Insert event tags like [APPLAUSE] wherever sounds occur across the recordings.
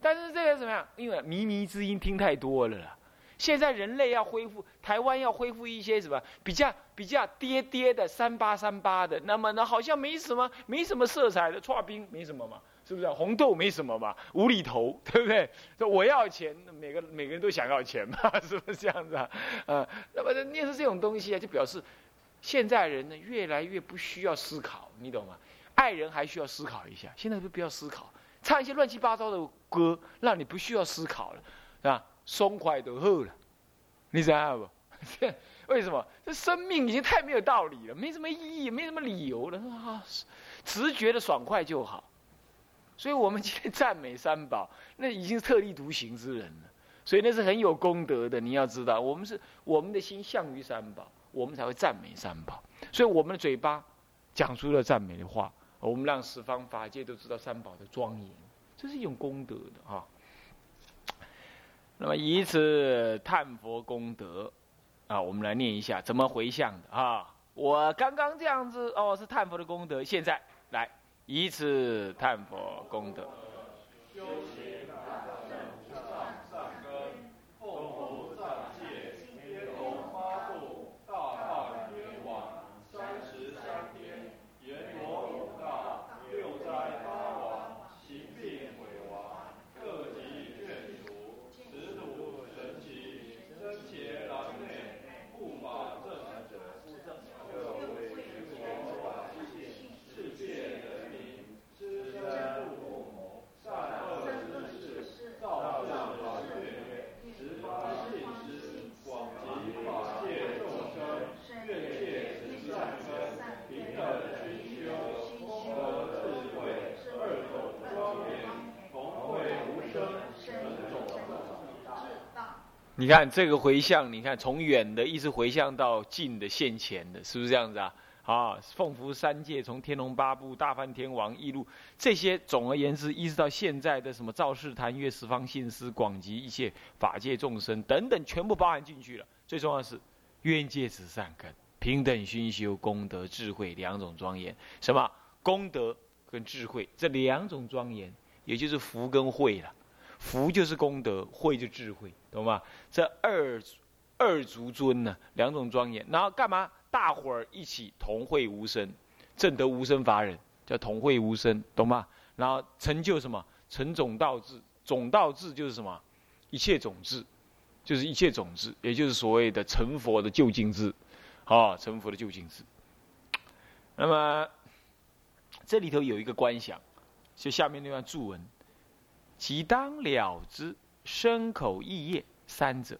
但是这个怎么样？因为靡靡之音听太多了。现在人类要恢复，台湾要恢复一些什么比较比较跌跌的三八三八的，那么呢好像没什么没什么色彩的，串冰没什么嘛，是不是？红豆没什么嘛，无厘头，对不对？说我要钱，每个每个人都想要钱嘛，[LAUGHS] 是不是这样子啊？啊，那么念是这种东西啊，就表示现在人呢越来越不需要思考，你懂吗？爱人还需要思考一下，现在都不要思考，唱一些乱七八糟的歌，让你不需要思考了，是吧？松快就好了，你知道不？[LAUGHS] 为什么？这生命已经太没有道理了，没什么意义，没什么理由了啊！直觉的爽快就好。所以我们今天赞美三宝，那已经是特立独行之人了。所以那是很有功德的。你要知道，我们是我们的心向于三宝，我们才会赞美三宝。所以我们的嘴巴讲出了赞美的话，我们让十方法界都知道三宝的庄严，这是一种功德的哈。那么以此叹佛功德，啊，我们来念一下怎么回向的啊？我刚刚这样子哦，是叹佛的功德。现在来以此叹佛功德。你看这个回向，你看从远的一直回向到近的现前的，是不是这样子啊？啊，奉福三界，从天龙八部、大梵天王、一路这些，总而言之，一直到现在的什么赵世坛、月十方信思、广集一切法界众生等等，全部包含进去了。最重要是，愿借此善根，平等熏修功德智慧两种庄严。什么功德跟智慧这两种庄严，也就是福跟慧了。福就是功德，慧就智慧，懂吗？这二二足尊呢，两种庄严，然后干嘛？大伙儿一起同会无声，正得无声法忍，叫同会无声，懂吗？然后成就什么？成总道智，总道智就是什么？一切种智，就是一切种智，也就是所谓的成佛的究竟智，啊，成佛的究竟智。那么这里头有一个观想，就下面那段注文。即当了之，身口意业三者，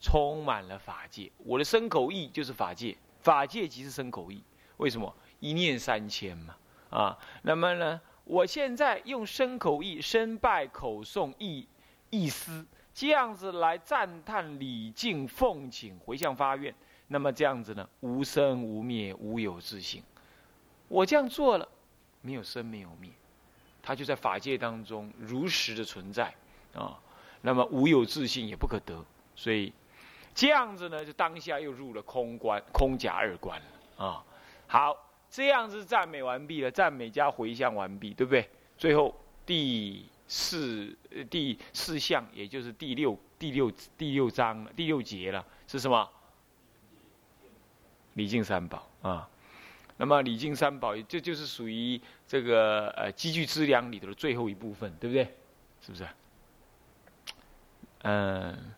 充满了法界。我的身口意就是法界，法界即是身口意。为什么？一念三千嘛。啊，那么呢？我现在用身口意，身拜口诵意意思，这样子来赞叹礼敬奉请回向发愿。那么这样子呢？无生无灭，无有自性。我这样做了，没有生，没有灭。他就在法界当中如实的存在啊，那么无有自信也不可得，所以这样子呢，就当下又入了空观、空假二观了啊。好，这样子赞美完毕了，赞美加回向完毕，对不对？最后第四第四项，也就是第六第六第六章第六节了，是什么？礼敬三宝啊。那么礼敬三宝，这就是属于这个呃积聚资粮里头的最后一部分，对不对？是不是？嗯，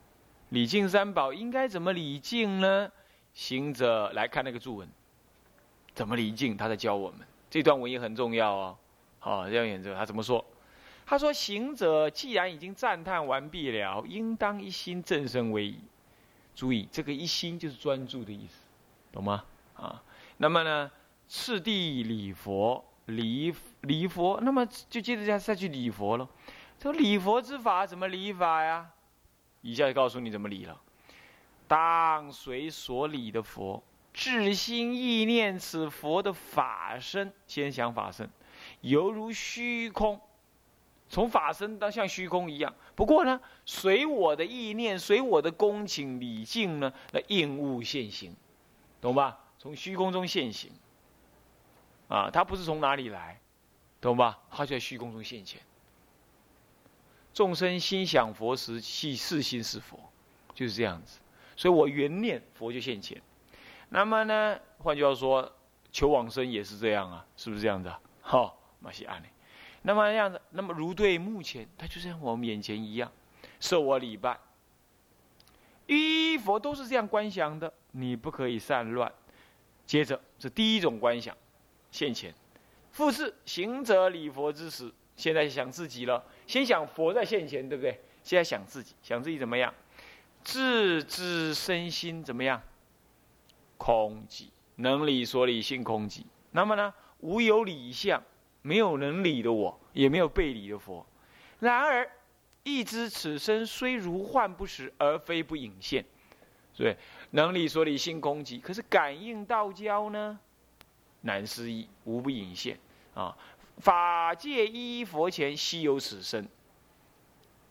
礼敬三宝应该怎么礼敬呢？行者来看那个注文，怎么礼敬？他在教我们这段文也很重要哦。好，这样演着他怎么说？他说：行者既然已经赞叹完毕了，应当一心正身为宜。注意，这个一心就是专注的意思，懂吗？啊，那么呢？次第礼佛，礼礼佛，那么就接着再再去礼佛了。这个礼佛之法怎么礼法呀？以下就告诉你怎么礼了。当随所礼的佛，至心意念此佛的法身，先想法身，犹如虚空，从法身到像虚空一样。不过呢，随我的意念，随我的恭请礼敬呢，来应物现行，懂吧？从虚空中现行。啊，他不是从哪里来，懂吧？他就在虚空中现前。众生心想佛时，系是心是佛，就是这样子。所以我缘念佛就现前。那么呢，换句话说，求往生也是这样啊，是不是这样子啊？好，马西安利。那么这样子，那么如对目前，他就像我们眼前一样，受我礼拜。依佛都是这样观想的，你不可以散乱。接着是第一种观想，现前。复是行者礼佛之时，现在想自己了。先想佛在现前，对不对？现在想自己，想自己怎么样？自知身心怎么样？空寂，能理所理性空寂。那么呢？无有理相，没有能理的我，也没有被理的佛。然而，亦知此身虽如幻不实，而非不隐现。对，能理所理性空寂。可是感应道交呢？难思议，无不隐现。啊！法界一佛前悉有此身，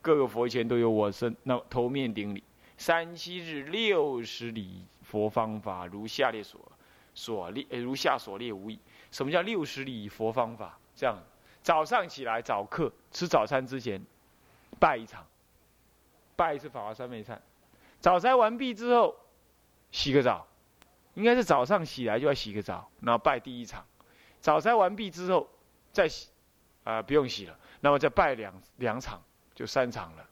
各个佛前都有我身。那头面顶礼，三七日六十里佛方法，如下列所所列，如下所列无异。什么叫六十里佛方法？这样，早上起来早课，吃早餐之前拜一场，拜一次法华三昧忏。早餐完毕之后，洗个澡，应该是早上起来就要洗个澡，然后拜第一场。早斋完毕之后，再洗，啊，不用洗了。那么再拜两两场，就三场了。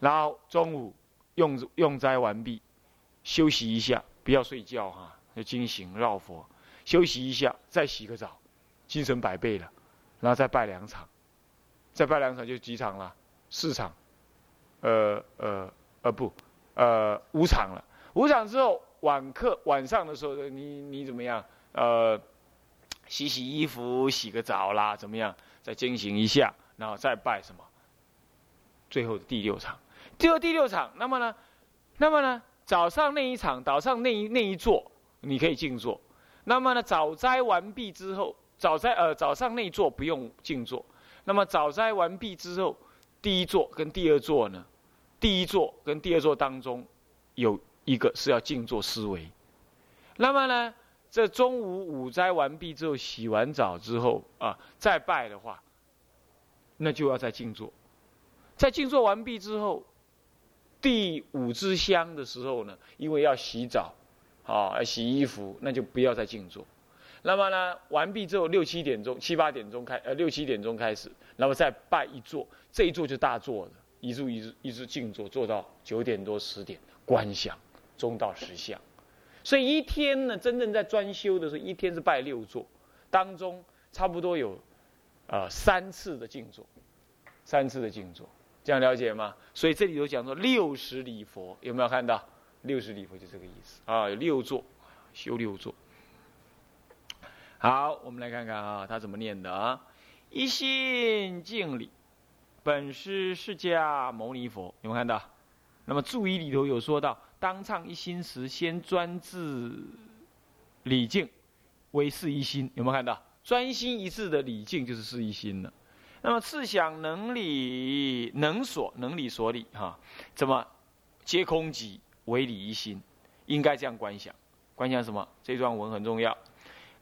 然后中午用用斋完毕，休息一下，不要睡觉哈，要精行绕佛，休息一下，再洗个澡，精神百倍了。然后再拜两场，再拜两场就几场了？四场，呃呃呃不，呃五场了。五场之后晚课晚上的时候，你你怎么样？呃。洗洗衣服，洗个澡啦，怎么样？再进行一下，然后再拜什么？最后的第六场，最后第六场。那么呢？那么呢？早上那一场，早上那一那一座，你可以静坐。那么呢？早斋完毕之后，早斋呃早上那一座不用静坐。那么早斋完毕之后，第一座跟第二座呢？第一座跟第二座当中，有一个是要静坐思维。那么呢？这中午午斋完毕之后，洗完澡之后啊，再拜的话，那就要再静坐。在静坐完毕之后，第五支香的时候呢，因为要洗澡，啊，要洗衣服，那就不要再静坐。那么呢，完毕之后六七点钟、七八点钟开，呃，六七点钟开始，那么再拜一坐，这一坐就大坐了，一坐一直一直静坐，坐到九点多十点，观想中到十相。所以一天呢，真正在专修的时候，一天是拜六座，当中差不多有，呃三次的静坐，三次的静坐，这样了解吗？所以这里头讲说六十礼佛，有没有看到？六十礼佛就这个意思啊，有六座，修六座。好，我们来看看啊，他怎么念的啊？一心敬礼，本师释迦牟尼佛，有没有看到？那么注意里头有说到。当唱一心时，先专治礼敬，为是一心。有没有看到？专心一致的礼敬就是是一心了。那么次想能理能所能理所理哈，怎么皆空寂为理一心？应该这样观想。观想什么？这段文很重要。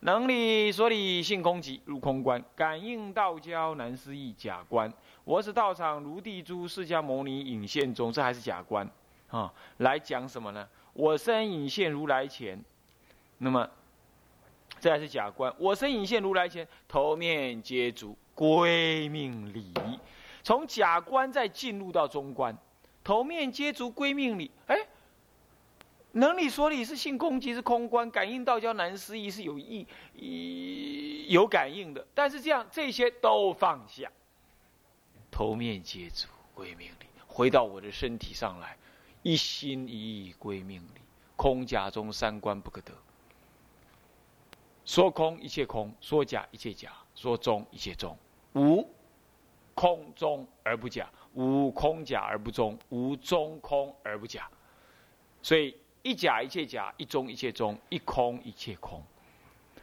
能理所理性空寂入空观，感应道交难思议假观。我是道场如地珠释迦牟尼影现中，这还是假观。啊，来讲什么呢？我身隐现如来前，那么这还是假观。我身隐现如来前，头面接足归命礼。从假观再进入到中观，头面接足归命礼。哎，能理所理是性空即是空观，感应道交难思议是有意有感应的。但是这样这些都放下，头面接足归命礼，回到我的身体上来。一心一意归命理，空假中三观不可得。说空一切空，说假一切假，说中一切中。无空中而不假，无空假而不中，无中空而不假。所以一假一切假，一中一切中，一空一切空。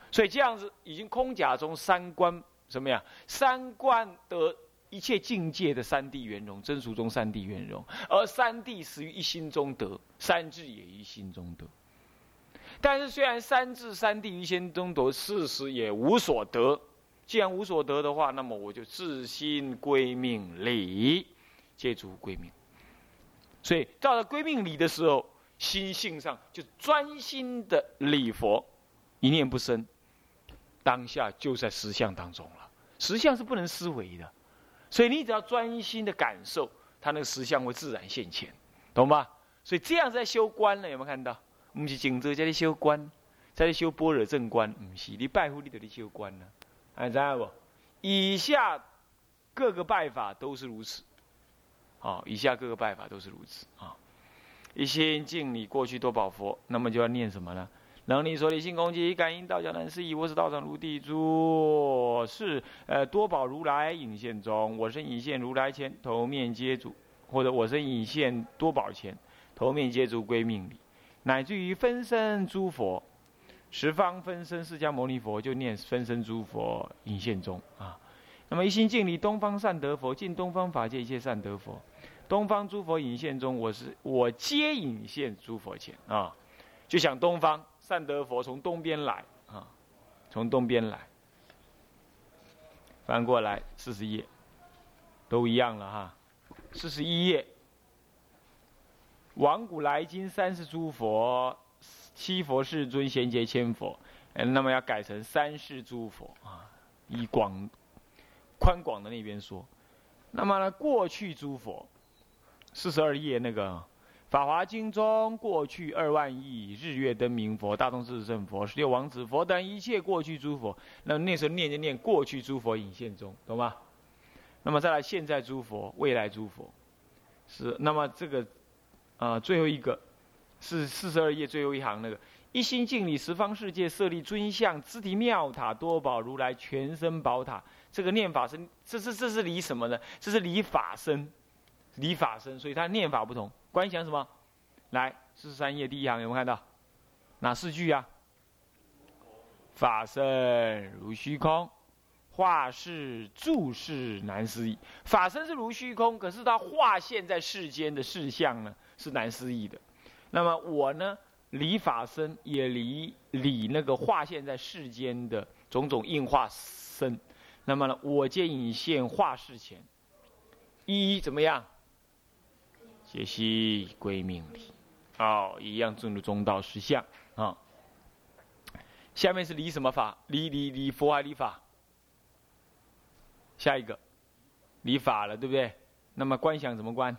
所以这样子已经空假中三观什么呀？三观得。一切境界的三谛圆融，真俗中三谛圆融，而三谛始于一心中得，三智也于心中得。但是虽然三智三谛于心中得，事实也无所得。既然无所得的话，那么我就自心归命理，借足归命。所以到了归命礼的时候，心性上就专心的礼佛，一念不生，当下就在实相当中了。实相是不能思维的，所以你只要专心的感受，他那个实相会自然现前，懂吧？所以这样在修观了，有没有看到？不是静坐在修观，在修般若正观，不是你拜佛你就在修观呢，还知道不？以下各个拜法都是如此，啊，以下各个拜法都是如此啊。一心敬礼过去多宝佛，那么就要念什么呢？能力所理性攻击感应道教难思议，我是道场如地珠，是呃多宝如来引现中，我身引现如来前，头面接主，或者我身引现多宝前，头面接主归命礼。乃至于分身诸佛，十方分身释迦牟尼佛就念分身诸佛引现中啊。那么一心敬礼东方善德佛，敬东方法界一切善德佛，东方诸佛引现中，我是我皆引现诸佛前啊。就想东方善德佛从东边来啊，从东边来。翻过来四十页，都一样了哈。四十一页。往古来今三世诸佛，七佛世尊贤劫千佛，嗯那么要改成三世诸佛啊，以广宽广的那边说。那么呢，过去诸佛，四十二页那个《法华经》中，过去二万亿日月灯明佛、大通智胜佛、十六王子佛等一切过去诸佛，那那时候念就念过去诸佛隐现中，懂吗？那么再来现在诸佛、未来诸佛，是那么这个。啊，最后一个是四十二页最后一行那个一心敬礼十方世界设立尊像肢体妙塔多宝如来全身宝塔，这个念法是这是这是离什么呢？这是离法身，离法身，所以它念法不同。观想什么？来四十三页第一行有没有看到？哪四句啊？法身如虚空，化世住世难思议。法身是如虚空，可是它化现在世间的事项呢？是难思议的，那么我呢，离法身也离离那个化现在世间的种种应化身，那么呢，我见引现化世前，一怎么样？解析归命理，哦，一样进入中道实相啊。下面是离什么法？离离离佛还离法？下一个，离法了，对不对？那么观想怎么观？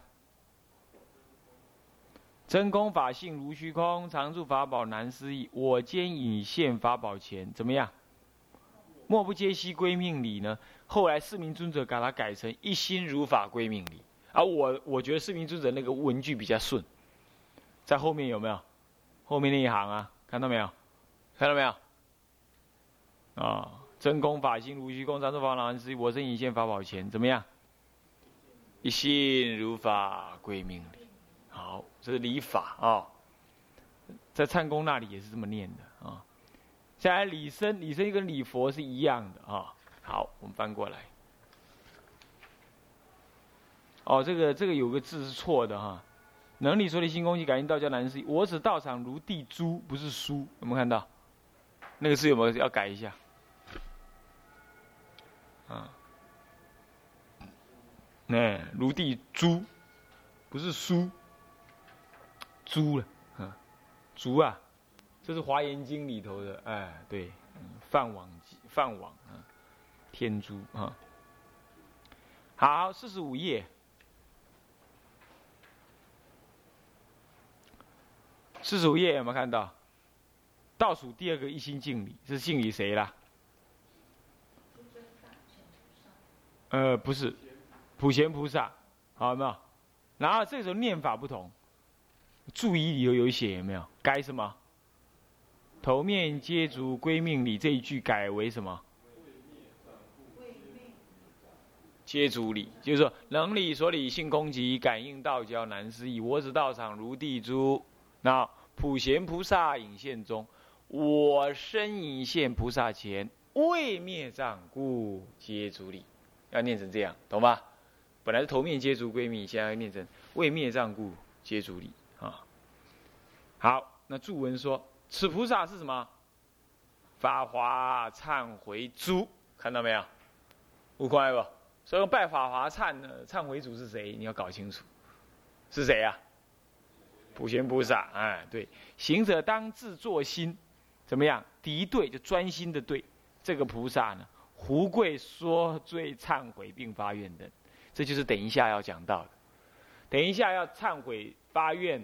真空法性如虚空，常住法宝难思议。我兼引现法宝前，怎么样？莫不皆悉归命理呢？后来四明尊者把它改成一心如法归命理。而我我觉得四明尊者那个文句比较顺，在后面有没有？后面那一行啊，看到没有？看到没有？啊，真空法性如虚空，常住法宝难思议。我身引现法宝前，怎么样？一心如法归命理。好，这是礼法啊，在唱功那里也是这么念的啊。下来礼生，礼生跟礼佛是一样的啊。好，我们翻过来。哦，这个这个有个字是错的哈。能力说的新空气感应道教难事，我只道场如地珠，不是书，有没有看到？那个字有没有要改一下？啊，那如地珠，不是书。猪了，啊，猪啊，这是《华严经》里头的，哎，对，饭网，饭网啊，天珠啊。好，四十五页，四十五页有没有看到？倒数第二个一心敬礼，是敬礼谁啦？呃，不是，普贤菩萨，好没有？然后这时候念法不同。注意里头有写有没有？改什么？头面接足归命礼这一句改为什么？接足礼，就是说能理所理性空寂，感应道交难思议。我只道场如地珠，那普贤菩萨引现中，我身引现菩萨前，未灭障故皆足礼，要念成这样，懂吧？本来是头面接足归命，现在要念成未灭障故接足礼。好，那注文说，此菩萨是什么？法华忏悔珠，看到没有？五块不？所以拜法华忏呢，忏悔主是谁？你要搞清楚，是谁呀？普贤菩萨。哎，对，行者当自作心，怎么样？敌对就专心的对这个菩萨呢？胡贵说罪忏悔并发愿的，这就是等一下要讲到的。等一下要忏悔发愿，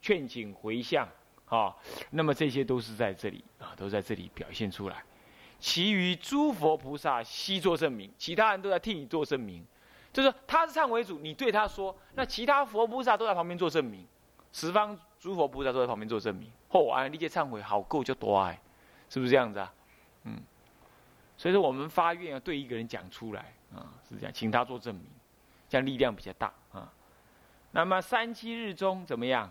劝请回向，啊，那么这些都是在这里啊，都在这里表现出来。其余诸佛菩萨悉作证明，其他人都在替你做证明，就是他是忏悔主，你对他说，那其他佛菩萨都在旁边做证明，十方诸佛菩萨都在旁边做证明。后啊，理解忏悔好够就多哎，是不是这样子啊？嗯，所以说我们发愿要对一个人讲出来啊，是这样，请他做证明，这样力量比较大啊。那么三七日中怎么样？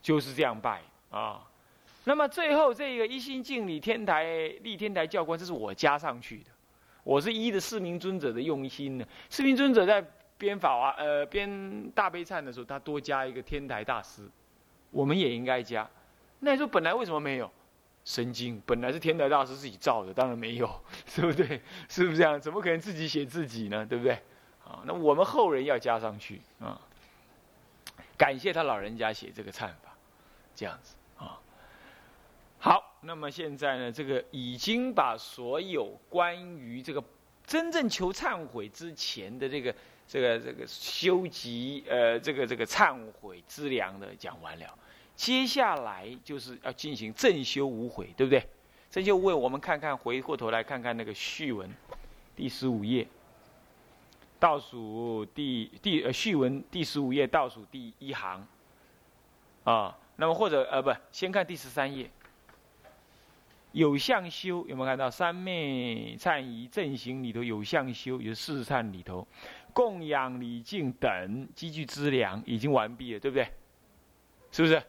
就是这样拜啊。那么最后这个一心敬礼天台立天台教官，这是我加上去的。我是依的四明尊者的用心呢。四明尊者在编法啊，呃，编大悲忏的时候，他多加一个天台大师，我们也应该加。那你说本来为什么没有？神经，本来是天台大师自己造的，当然没有，[LAUGHS] 对不对？[LAUGHS] 是不是这样？怎么可能自己写自己呢？对不对？啊，那我们后人要加上去啊。感谢他老人家写这个忏法，这样子啊。好，那么现在呢，这个已经把所有关于这个真正求忏悔之前的这个这个这个修集呃这个这个忏悔之良的讲完了，接下来就是要进行正修无悔，对不对？正修无悔，我们看看回过头来看看那个序文，第十五页，倒数第第呃序文第十五页倒数第一行，啊，那么或者呃不，先看第十三页。有相修有没有看到三昧忏仪正行里头有相修，有四忏里头供养礼敬等积聚资粮已经完毕了，对不对？是不是？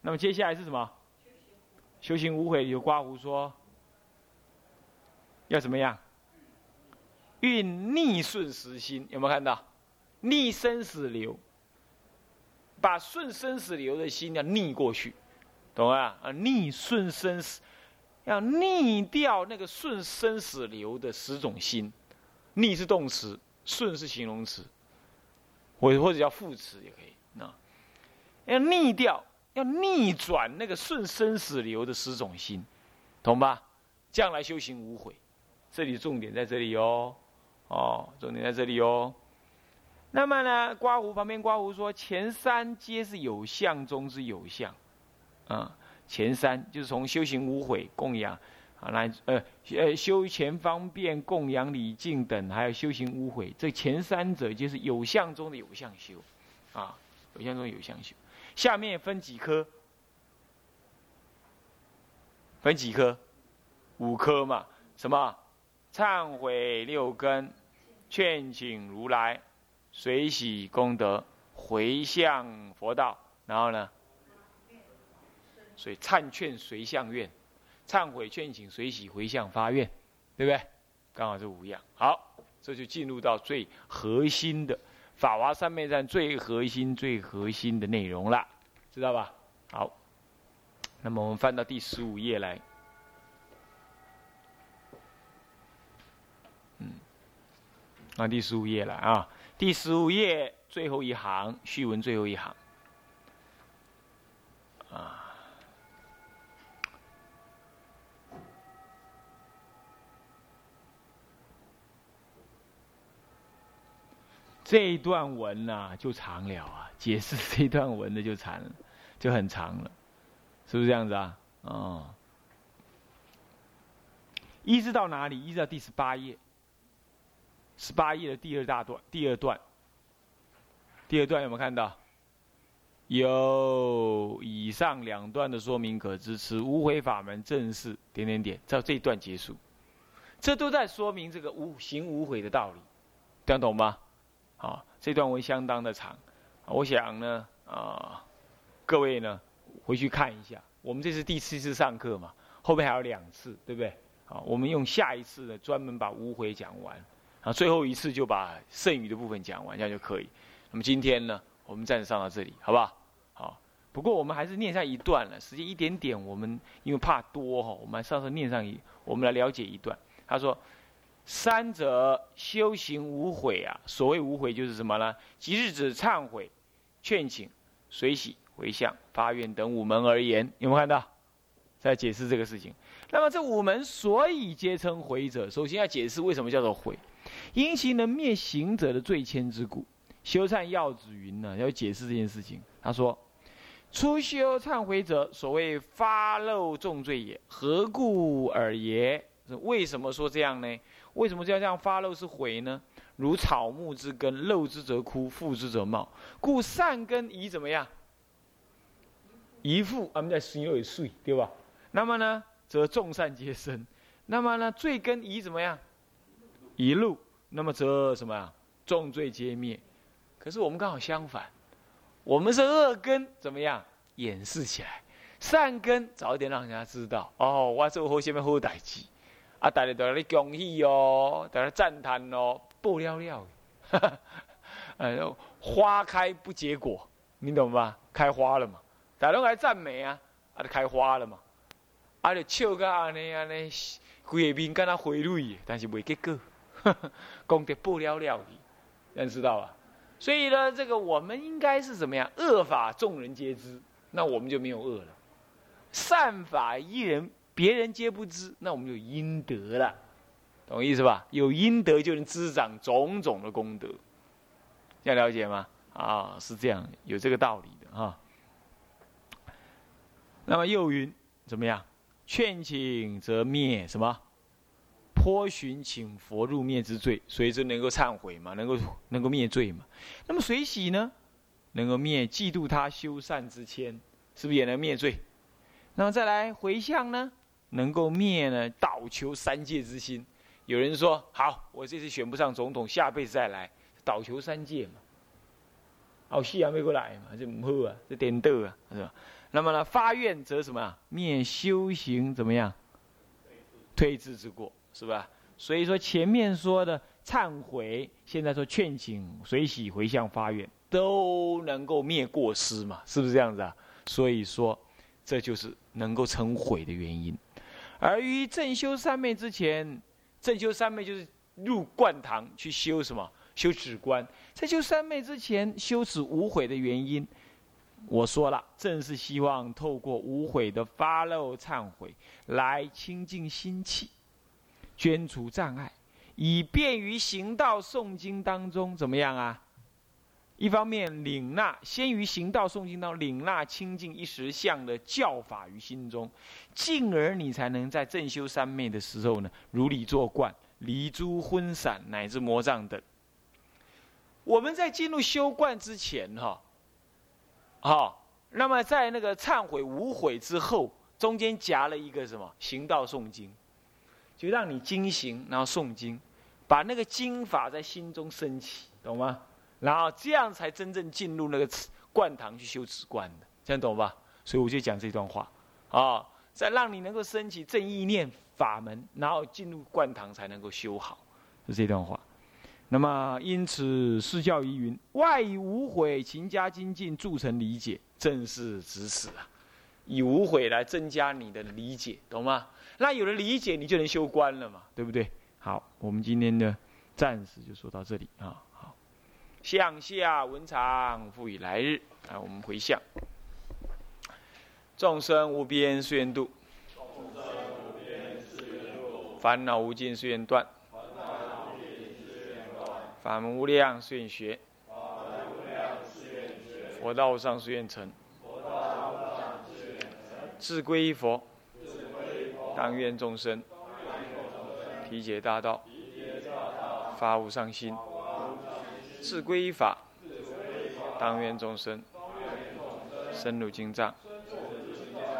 那么接下来是什么？修行无悔有刮胡说要怎么样？运逆顺时心有没有看到？逆生死流，把顺生死流的心要逆过去，懂吗？啊，逆顺生死。要逆掉那个顺生死流的十种心，逆是动词，顺是形容词，或或者叫副词也可以。那要逆掉，要逆转那个顺生死流的十种心，懂吧？将来修行无悔，这里重点在这里哦，哦，重点在这里哦。那么呢，刮胡旁边刮胡说，前三皆是有相中之有相，啊。前三就是从修行无悔供养啊，来呃呃修前方便供养礼敬等，还有修行无悔，这前三者就是有相中的有相修，啊，有相中有相修。下面分几科？分几科？五科嘛？什么？忏悔六根，劝请如来，随喜功德，回向佛道，然后呢？所以忏劝随向愿，忏悔劝请随喜回向发愿，对不对？刚好这五样。好，这就进入到最核心的法华三昧赞最核心、最核心的内容了，知道吧？好，那么我们翻到第十五页来，嗯，啊，第十五页来啊，第十五页最后一行序文最后一行，啊。这一段文呐就长了啊，解释 [LAUGHS] 这一段文的就长了，就很长了，是不是这样子啊？哦，一直到哪里？一直到第十八页，十八页的第二大段，第二段，第二段有没有看到？有以上两段的说明可知，此无悔法门正是点点点，到这一段结束，这都在说明这个无行无悔的道理，这样懂吗？啊，这段文相当的长，我想呢，啊，各位呢回去看一下，我们这是第七次上课嘛，后面还有两次，对不对？好，我们用下一次呢，专门把无悔讲完，啊，最后一次就把剩余的部分讲完，这样就可以。那么今天呢，我们暂时上到这里，好不好？好，不过我们还是念上一段了，时间一点点，我们因为怕多哈，我们稍稍念上一，我们来了解一段。他说。三者修行无悔啊。所谓无悔就是什么呢？即日指忏悔、劝请、随喜、回向、发愿等五门而言，有没有看到？在解释这个事情。那么这五门所以皆称悔者，首先要解释为什么叫做悔，因其能灭行者的罪愆之故。修忏要旨云呢，要解释这件事情。他说：初修忏悔者，所谓发漏重罪也。何故尔耶？为什么说这样呢？为什么叫这样发漏是悔呢？如草木之根，漏之则枯，覆之则茂。故善根宜怎么样？宜覆，我们在心有水，对吧？那么呢，则众善皆生；那么呢，罪根宜怎么样？一路，那么则什么呀？众罪皆灭。可是我们刚好相反，我们是恶根怎么样？掩饰起来，善根早一点让人家知道。哦，我做好什么好代志，啊，大家都在恭喜哦，在那赞叹哦，不了了。[LAUGHS] 哎呦，花开不结果，你懂吧？开花了嘛，大家都来赞美啊，啊，就开花了嘛。啊！就笑个安尼安尼，规个面敢那花蕊，但是未结果，[LAUGHS] 功德不了了去，人知道吧？所以呢，这个我们应该是怎么样？恶法众人皆知，那我们就没有恶了；善法一人别人皆不知，那我们就阴德了，懂意思吧？有阴德就能滋长种种的功德，要了解吗？啊，是这样，有这个道理的哈。那么又云怎么样？劝请则灭什么？颇寻请佛入灭之罪，所以就能够忏悔嘛，能够能够灭罪嘛。那么随喜呢？能够灭嫉妒他修善之谦，是不是也能灭罪？那么再来回向呢？能够灭呢倒求三界之心。有人说：好，我这次选不上总统，下辈子再来倒求三界嘛。好戏还没过来嘛，这唔好啊，这颠倒啊，是吧？那么呢，发愿则什么？灭修行怎么样？推之之过，是吧？所以说前面说的忏悔，现在说劝请、随喜、回向、发愿，都能够灭过失嘛？是不是这样子啊？所以说，这就是能够成悔的原因。而于正修三昧之前，正修三昧就是入灌堂去修什么？修止观。在修三昧之前，修持无悔的原因。我说了，正是希望透过无悔的发漏忏悔，来清净心气，捐除障碍，以便于行道诵经当中怎么样啊？一方面领纳先于行道诵经当领纳清净一时相的教法于心中，进而你才能在正修三昧的时候呢，如理作观，离诸昏散乃至魔障等。我们在进入修观之前，哈。好，那么在那个忏悔无悔之后，中间夹了一个什么行道诵经，就让你经行，然后诵经，把那个经法在心中升起，懂吗？然后这样才真正进入那个灌堂去修止观的，这样懂吧？所以我就讲这段话，啊，再让你能够升起正意念法门，然后进入灌堂才能够修好，是这段话。那么，因此释教疑云：外以无悔勤加精进，铸成理解，正是指此啊！以无悔来增加你的理解，懂吗？那有了理解，你就能修观了嘛，对不对？好，我们今天的暂时就说到这里啊。向下文长复以来日。啊，我们回向：众生无边誓愿度，烦恼无尽誓愿断。法门无量誓愿学，佛道上誓愿成，自归依佛，当愿众生。体解大道，发无上心；自归依法，当愿众生深入经藏，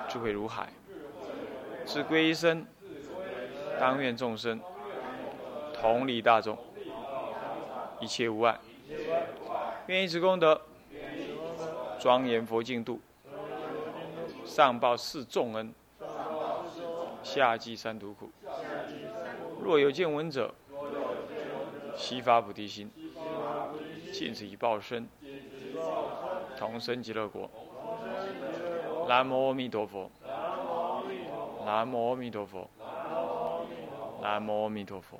智慧如海；自归依身，当愿众生同理大众。一切无碍，愿以此功德庄严佛净土，上报四重恩，下济三途苦。若有见闻者，悉发菩提心，尽此一报身，同生极乐国。南无阿弥陀佛，南无阿弥陀佛，南无阿弥陀佛。